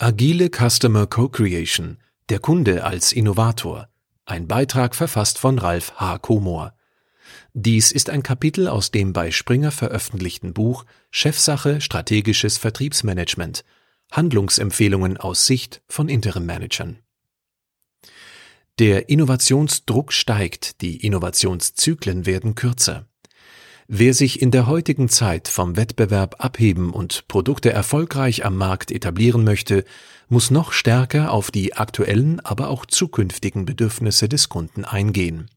Agile Customer Co-Creation – Der Kunde als Innovator. Ein Beitrag verfasst von Ralf H. Komor. Dies ist ein Kapitel aus dem bei Springer veröffentlichten Buch Chefsache Strategisches Vertriebsmanagement – Handlungsempfehlungen aus Sicht von Interim-Managern. Der Innovationsdruck steigt, die Innovationszyklen werden kürzer. Wer sich in der heutigen Zeit vom Wettbewerb abheben und Produkte erfolgreich am Markt etablieren möchte, muss noch stärker auf die aktuellen, aber auch zukünftigen Bedürfnisse des Kunden eingehen.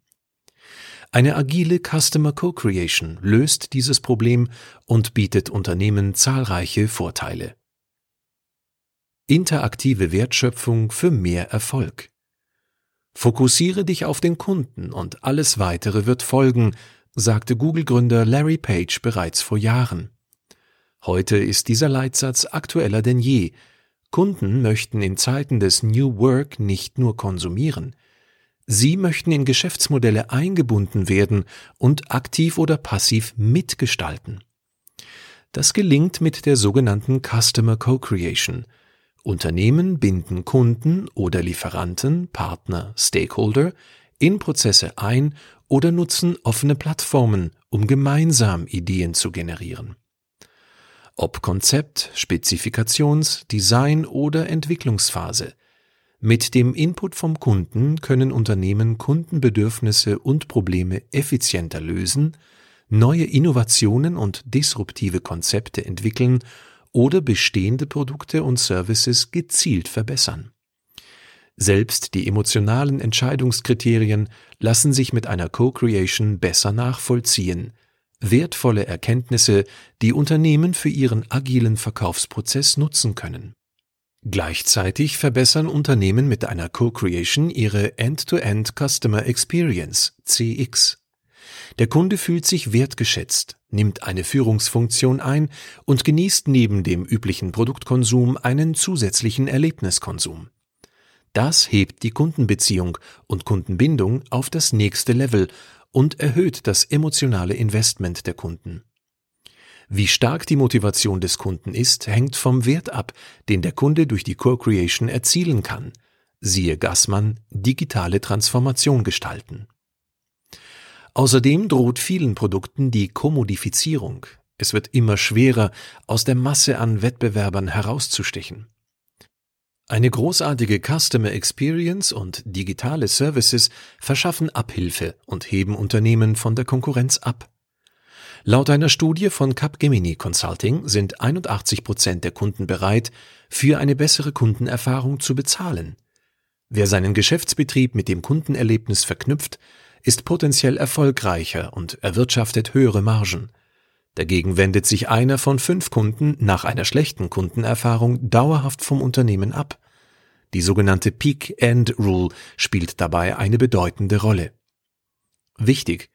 Eine agile Customer Co-Creation löst dieses Problem und bietet Unternehmen zahlreiche Vorteile. Interaktive Wertschöpfung für mehr Erfolg. Fokussiere dich auf den Kunden und alles weitere wird folgen, sagte Google-Gründer Larry Page bereits vor Jahren. Heute ist dieser Leitsatz aktueller denn je. Kunden möchten in Zeiten des New Work nicht nur konsumieren. Sie möchten in Geschäftsmodelle eingebunden werden und aktiv oder passiv mitgestalten. Das gelingt mit der sogenannten Customer Co-Creation. Unternehmen binden Kunden oder Lieferanten, Partner, Stakeholder in Prozesse ein oder nutzen offene Plattformen, um gemeinsam Ideen zu generieren. Ob Konzept, Spezifikations-, Design- oder Entwicklungsphase. Mit dem Input vom Kunden können Unternehmen Kundenbedürfnisse und Probleme effizienter lösen, neue Innovationen und disruptive Konzepte entwickeln oder bestehende Produkte und Services gezielt verbessern. Selbst die emotionalen Entscheidungskriterien lassen sich mit einer Co-Creation besser nachvollziehen. Wertvolle Erkenntnisse, die Unternehmen für ihren agilen Verkaufsprozess nutzen können. Gleichzeitig verbessern Unternehmen mit einer Co-Creation ihre End-to-End -End Customer Experience CX. Der Kunde fühlt sich wertgeschätzt, nimmt eine Führungsfunktion ein und genießt neben dem üblichen Produktkonsum einen zusätzlichen Erlebniskonsum. Das hebt die Kundenbeziehung und Kundenbindung auf das nächste Level und erhöht das emotionale Investment der Kunden. Wie stark die Motivation des Kunden ist, hängt vom Wert ab, den der Kunde durch die Co-Creation erzielen kann. Siehe Gassmann, digitale Transformation gestalten. Außerdem droht vielen Produkten die Kommodifizierung. Es wird immer schwerer, aus der Masse an Wettbewerbern herauszustechen. Eine großartige Customer Experience und digitale Services verschaffen Abhilfe und heben Unternehmen von der Konkurrenz ab. Laut einer Studie von Capgemini Consulting sind 81 Prozent der Kunden bereit, für eine bessere Kundenerfahrung zu bezahlen. Wer seinen Geschäftsbetrieb mit dem Kundenerlebnis verknüpft, ist potenziell erfolgreicher und erwirtschaftet höhere Margen. Dagegen wendet sich einer von fünf Kunden nach einer schlechten Kundenerfahrung dauerhaft vom Unternehmen ab. Die sogenannte Peak-End-Rule spielt dabei eine bedeutende Rolle. Wichtig,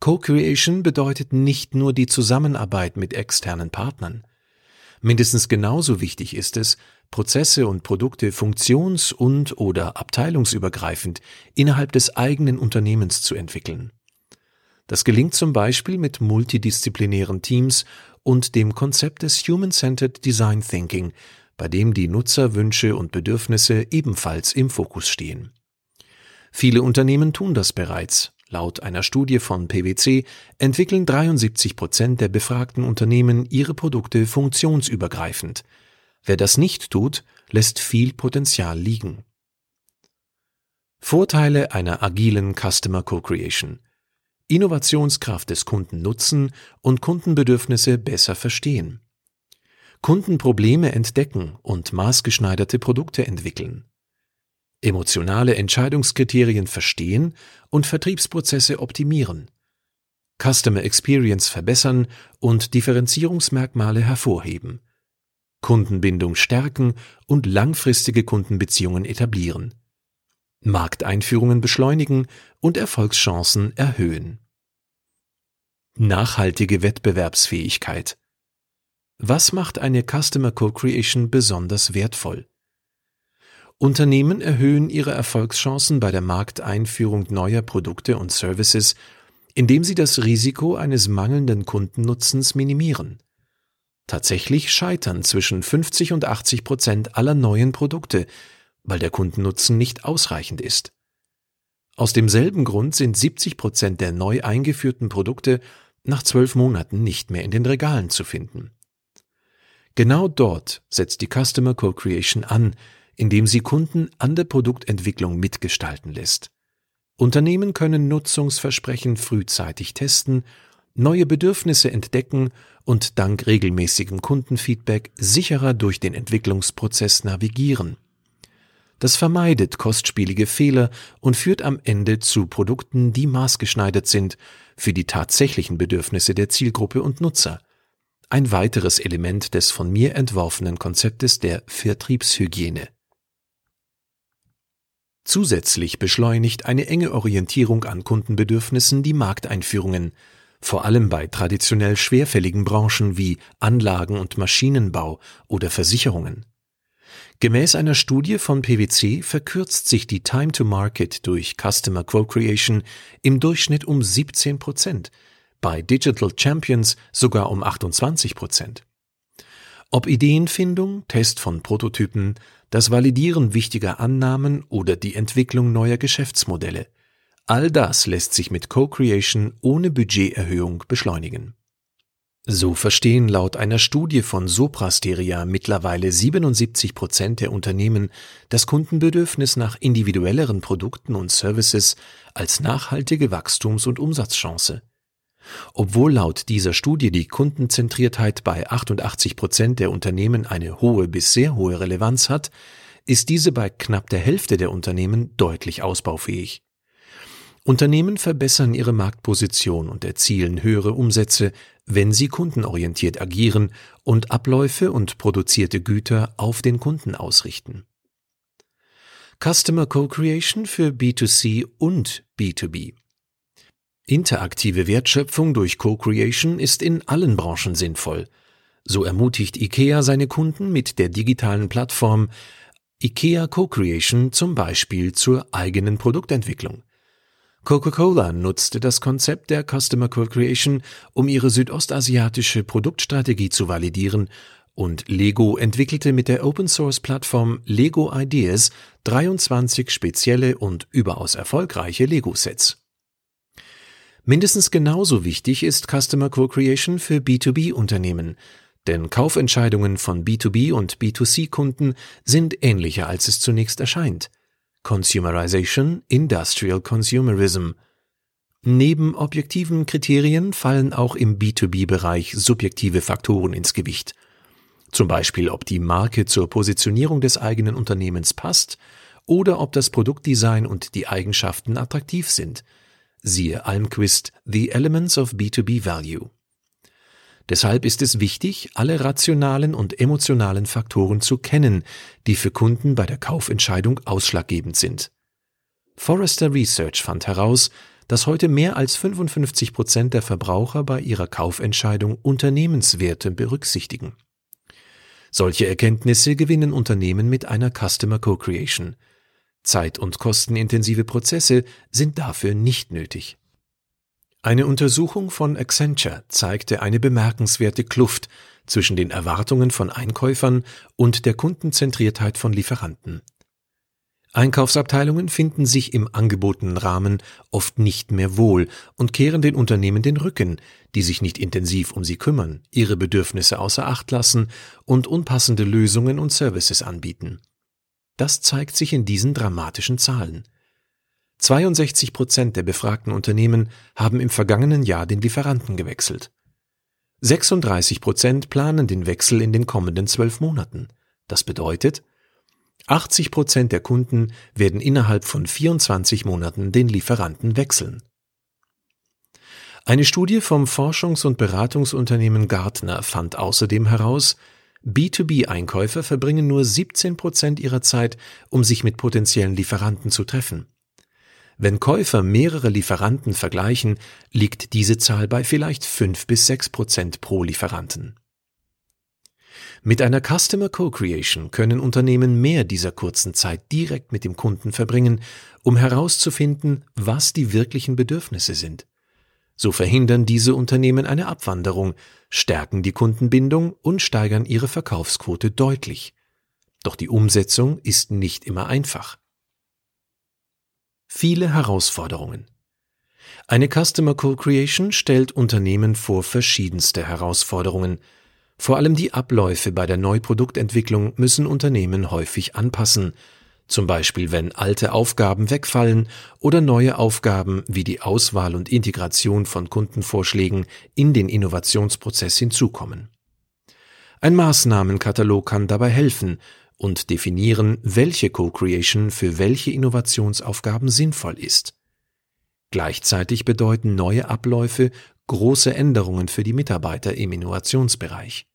Co-Creation bedeutet nicht nur die Zusammenarbeit mit externen Partnern. Mindestens genauso wichtig ist es, Prozesse und Produkte funktions- und oder abteilungsübergreifend innerhalb des eigenen Unternehmens zu entwickeln. Das gelingt zum Beispiel mit multidisziplinären Teams und dem Konzept des Human-Centered Design Thinking, bei dem die Nutzerwünsche und Bedürfnisse ebenfalls im Fokus stehen. Viele Unternehmen tun das bereits. Laut einer Studie von PwC entwickeln 73 Prozent der befragten Unternehmen ihre Produkte funktionsübergreifend. Wer das nicht tut, lässt viel Potenzial liegen. Vorteile einer agilen Customer Co-Creation. Innovationskraft des Kunden nutzen und Kundenbedürfnisse besser verstehen. Kundenprobleme entdecken und maßgeschneiderte Produkte entwickeln. Emotionale Entscheidungskriterien verstehen und Vertriebsprozesse optimieren. Customer Experience verbessern und Differenzierungsmerkmale hervorheben. Kundenbindung stärken und langfristige Kundenbeziehungen etablieren. Markteinführungen beschleunigen und Erfolgschancen erhöhen. Nachhaltige Wettbewerbsfähigkeit. Was macht eine Customer Co-Creation besonders wertvoll? Unternehmen erhöhen ihre Erfolgschancen bei der Markteinführung neuer Produkte und Services, indem sie das Risiko eines mangelnden Kundennutzens minimieren. Tatsächlich scheitern zwischen 50 und 80 Prozent aller neuen Produkte, weil der Kundennutzen nicht ausreichend ist. Aus demselben Grund sind 70 Prozent der neu eingeführten Produkte nach zwölf Monaten nicht mehr in den Regalen zu finden. Genau dort setzt die Customer Co-Creation an, indem sie Kunden an der Produktentwicklung mitgestalten lässt. Unternehmen können Nutzungsversprechen frühzeitig testen, neue Bedürfnisse entdecken und dank regelmäßigem Kundenfeedback sicherer durch den Entwicklungsprozess navigieren. Das vermeidet kostspielige Fehler und führt am Ende zu Produkten, die maßgeschneidert sind für die tatsächlichen Bedürfnisse der Zielgruppe und Nutzer, ein weiteres Element des von mir entworfenen Konzeptes der Vertriebshygiene. Zusätzlich beschleunigt eine enge Orientierung an Kundenbedürfnissen die Markteinführungen, vor allem bei traditionell schwerfälligen Branchen wie Anlagen- und Maschinenbau oder Versicherungen. Gemäß einer Studie von PwC verkürzt sich die Time to Market durch Customer Co-Creation im Durchschnitt um 17 Prozent, bei Digital Champions sogar um 28 Prozent. Ob Ideenfindung, Test von Prototypen, das Validieren wichtiger Annahmen oder die Entwicklung neuer Geschäftsmodelle, all das lässt sich mit Co-Creation ohne Budgeterhöhung beschleunigen. So verstehen laut einer Studie von Soprasteria mittlerweile 77 Prozent der Unternehmen das Kundenbedürfnis nach individuelleren Produkten und Services als nachhaltige Wachstums- und Umsatzchance. Obwohl laut dieser Studie die Kundenzentriertheit bei 88 Prozent der Unternehmen eine hohe bis sehr hohe Relevanz hat, ist diese bei knapp der Hälfte der Unternehmen deutlich ausbaufähig. Unternehmen verbessern ihre Marktposition und erzielen höhere Umsätze, wenn sie kundenorientiert agieren und Abläufe und produzierte Güter auf den Kunden ausrichten. Customer Co-Creation für B2C und B2B Interaktive Wertschöpfung durch Co-Creation ist in allen Branchen sinnvoll. So ermutigt IKEA seine Kunden mit der digitalen Plattform IKEA Co-Creation zum Beispiel zur eigenen Produktentwicklung. Coca-Cola nutzte das Konzept der Customer Co-Creation, um ihre südostasiatische Produktstrategie zu validieren und Lego entwickelte mit der Open-Source-Plattform Lego Ideas 23 spezielle und überaus erfolgreiche Lego-Sets. Mindestens genauso wichtig ist Customer Co-Creation für B2B-Unternehmen, denn Kaufentscheidungen von B2B und B2C-Kunden sind ähnlicher, als es zunächst erscheint. Consumerization, Industrial Consumerism. Neben objektiven Kriterien fallen auch im B2B-Bereich subjektive Faktoren ins Gewicht. Zum Beispiel, ob die Marke zur Positionierung des eigenen Unternehmens passt oder ob das Produktdesign und die Eigenschaften attraktiv sind – Siehe Almquist The Elements of B2B Value. Deshalb ist es wichtig, alle rationalen und emotionalen Faktoren zu kennen, die für Kunden bei der Kaufentscheidung ausschlaggebend sind. Forrester Research fand heraus, dass heute mehr als 55 Prozent der Verbraucher bei ihrer Kaufentscheidung Unternehmenswerte berücksichtigen. Solche Erkenntnisse gewinnen Unternehmen mit einer Customer Co-Creation – Zeit- und kostenintensive Prozesse sind dafür nicht nötig. Eine Untersuchung von Accenture zeigte eine bemerkenswerte Kluft zwischen den Erwartungen von Einkäufern und der Kundenzentriertheit von Lieferanten. Einkaufsabteilungen finden sich im angebotenen Rahmen oft nicht mehr wohl und kehren den Unternehmen den Rücken, die sich nicht intensiv um sie kümmern, ihre Bedürfnisse außer Acht lassen und unpassende Lösungen und Services anbieten. Das zeigt sich in diesen dramatischen Zahlen. 62 Prozent der befragten Unternehmen haben im vergangenen Jahr den Lieferanten gewechselt. 36 Prozent planen den Wechsel in den kommenden zwölf Monaten. Das bedeutet, 80 Prozent der Kunden werden innerhalb von 24 Monaten den Lieferanten wechseln. Eine Studie vom Forschungs- und Beratungsunternehmen Gartner fand außerdem heraus, B2B-Einkäufer verbringen nur 17 Prozent ihrer Zeit, um sich mit potenziellen Lieferanten zu treffen. Wenn Käufer mehrere Lieferanten vergleichen, liegt diese Zahl bei vielleicht 5 bis 6 Prozent pro Lieferanten. Mit einer Customer Co-Creation können Unternehmen mehr dieser kurzen Zeit direkt mit dem Kunden verbringen, um herauszufinden, was die wirklichen Bedürfnisse sind. So verhindern diese Unternehmen eine Abwanderung, stärken die Kundenbindung und steigern ihre Verkaufsquote deutlich. Doch die Umsetzung ist nicht immer einfach. Viele Herausforderungen. Eine Customer Co-Creation stellt Unternehmen vor verschiedenste Herausforderungen. Vor allem die Abläufe bei der Neuproduktentwicklung müssen Unternehmen häufig anpassen, zum Beispiel wenn alte Aufgaben wegfallen oder neue Aufgaben wie die Auswahl und Integration von Kundenvorschlägen in den Innovationsprozess hinzukommen. Ein Maßnahmenkatalog kann dabei helfen und definieren, welche Co-Creation für welche Innovationsaufgaben sinnvoll ist. Gleichzeitig bedeuten neue Abläufe große Änderungen für die Mitarbeiter im Innovationsbereich.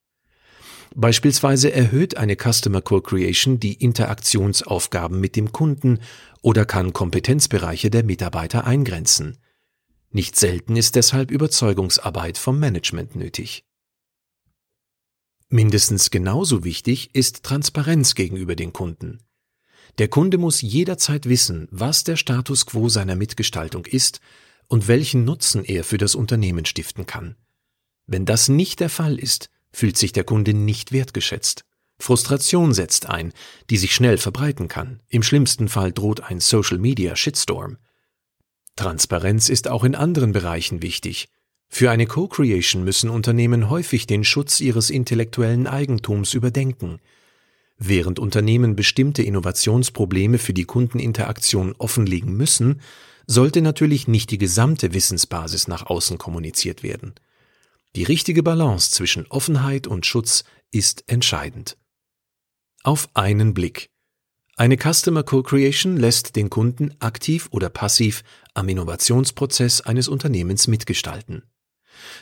Beispielsweise erhöht eine Customer Co-Creation die Interaktionsaufgaben mit dem Kunden oder kann Kompetenzbereiche der Mitarbeiter eingrenzen. Nicht selten ist deshalb Überzeugungsarbeit vom Management nötig. Mindestens genauso wichtig ist Transparenz gegenüber den Kunden. Der Kunde muss jederzeit wissen, was der Status quo seiner Mitgestaltung ist und welchen Nutzen er für das Unternehmen stiften kann. Wenn das nicht der Fall ist, fühlt sich der Kunde nicht wertgeschätzt. Frustration setzt ein, die sich schnell verbreiten kann. Im schlimmsten Fall droht ein Social Media Shitstorm. Transparenz ist auch in anderen Bereichen wichtig. Für eine Co-Creation müssen Unternehmen häufig den Schutz ihres intellektuellen Eigentums überdenken. Während Unternehmen bestimmte Innovationsprobleme für die Kundeninteraktion offenlegen müssen, sollte natürlich nicht die gesamte Wissensbasis nach außen kommuniziert werden. Die richtige Balance zwischen Offenheit und Schutz ist entscheidend. Auf einen Blick. Eine Customer Co-Creation lässt den Kunden aktiv oder passiv am Innovationsprozess eines Unternehmens mitgestalten.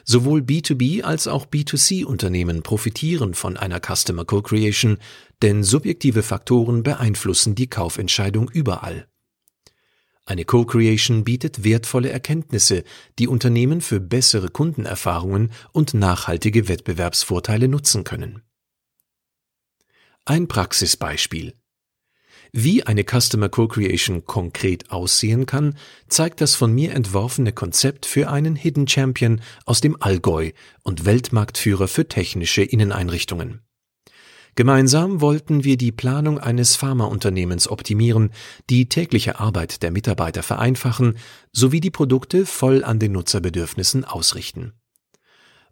Sowohl B2B als auch B2C Unternehmen profitieren von einer Customer Co-Creation, denn subjektive Faktoren beeinflussen die Kaufentscheidung überall. Eine Co-Creation bietet wertvolle Erkenntnisse, die Unternehmen für bessere Kundenerfahrungen und nachhaltige Wettbewerbsvorteile nutzen können. Ein Praxisbeispiel. Wie eine Customer Co-Creation konkret aussehen kann, zeigt das von mir entworfene Konzept für einen Hidden Champion aus dem Allgäu und Weltmarktführer für technische Inneneinrichtungen. Gemeinsam wollten wir die Planung eines Pharmaunternehmens optimieren, die tägliche Arbeit der Mitarbeiter vereinfachen sowie die Produkte voll an den Nutzerbedürfnissen ausrichten.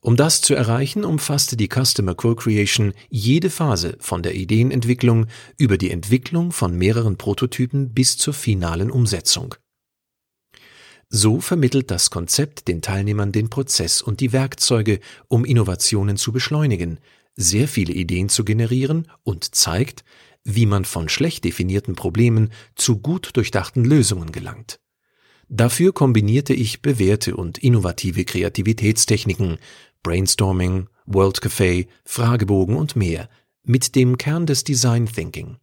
Um das zu erreichen, umfasste die Customer Co-Creation jede Phase von der Ideenentwicklung über die Entwicklung von mehreren Prototypen bis zur finalen Umsetzung. So vermittelt das Konzept den Teilnehmern den Prozess und die Werkzeuge, um Innovationen zu beschleunigen, sehr viele Ideen zu generieren und zeigt, wie man von schlecht definierten Problemen zu gut durchdachten Lösungen gelangt. Dafür kombinierte ich bewährte und innovative Kreativitätstechniken, Brainstorming, World Café, Fragebogen und mehr, mit dem Kern des Design Thinking.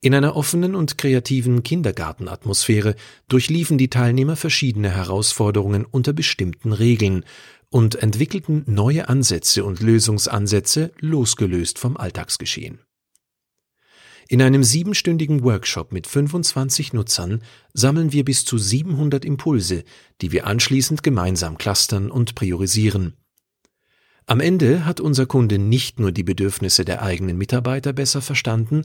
In einer offenen und kreativen Kindergartenatmosphäre durchliefen die Teilnehmer verschiedene Herausforderungen unter bestimmten Regeln und entwickelten neue Ansätze und Lösungsansätze losgelöst vom Alltagsgeschehen. In einem siebenstündigen Workshop mit 25 Nutzern sammeln wir bis zu 700 Impulse, die wir anschließend gemeinsam clustern und priorisieren. Am Ende hat unser Kunde nicht nur die Bedürfnisse der eigenen Mitarbeiter besser verstanden,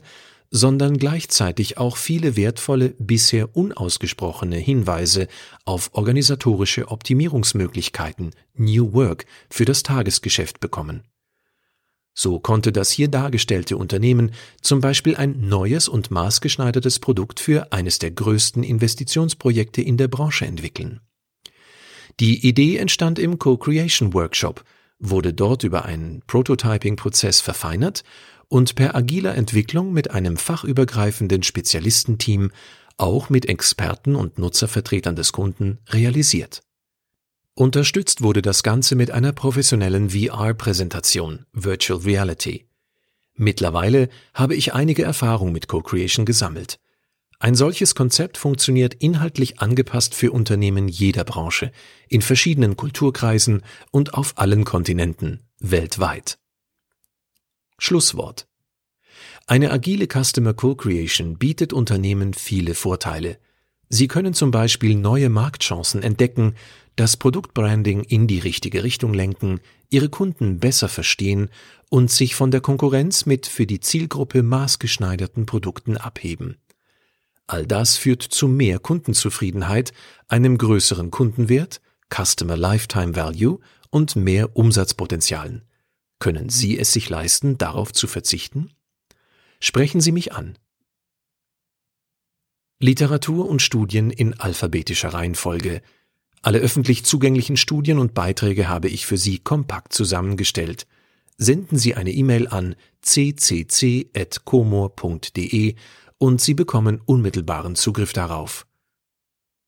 sondern gleichzeitig auch viele wertvolle, bisher unausgesprochene Hinweise auf organisatorische Optimierungsmöglichkeiten New Work für das Tagesgeschäft bekommen. So konnte das hier dargestellte Unternehmen zum Beispiel ein neues und maßgeschneidertes Produkt für eines der größten Investitionsprojekte in der Branche entwickeln. Die Idee entstand im Co-Creation Workshop, wurde dort über einen Prototyping-Prozess verfeinert und per agiler Entwicklung mit einem fachübergreifenden Spezialistenteam auch mit Experten und Nutzervertretern des Kunden realisiert. Unterstützt wurde das Ganze mit einer professionellen VR-Präsentation, Virtual Reality. Mittlerweile habe ich einige Erfahrung mit Co-Creation gesammelt. Ein solches Konzept funktioniert inhaltlich angepasst für Unternehmen jeder Branche, in verschiedenen Kulturkreisen und auf allen Kontinenten, weltweit. Schlusswort. Eine agile Customer Co-Creation bietet Unternehmen viele Vorteile. Sie können zum Beispiel neue Marktchancen entdecken, das Produktbranding in die richtige Richtung lenken, ihre Kunden besser verstehen und sich von der Konkurrenz mit für die Zielgruppe maßgeschneiderten Produkten abheben. All das führt zu mehr Kundenzufriedenheit, einem größeren Kundenwert, Customer Lifetime Value und mehr Umsatzpotenzialen. Können Sie es sich leisten, darauf zu verzichten? Sprechen Sie mich an. Literatur und Studien in alphabetischer Reihenfolge. Alle öffentlich zugänglichen Studien und Beiträge habe ich für Sie kompakt zusammengestellt. Senden Sie eine E-Mail an ccc.comor.de und Sie bekommen unmittelbaren Zugriff darauf.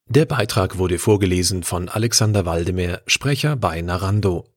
Der Beitrag wurde vorgelesen von Alexander Waldemar, Sprecher bei Narando.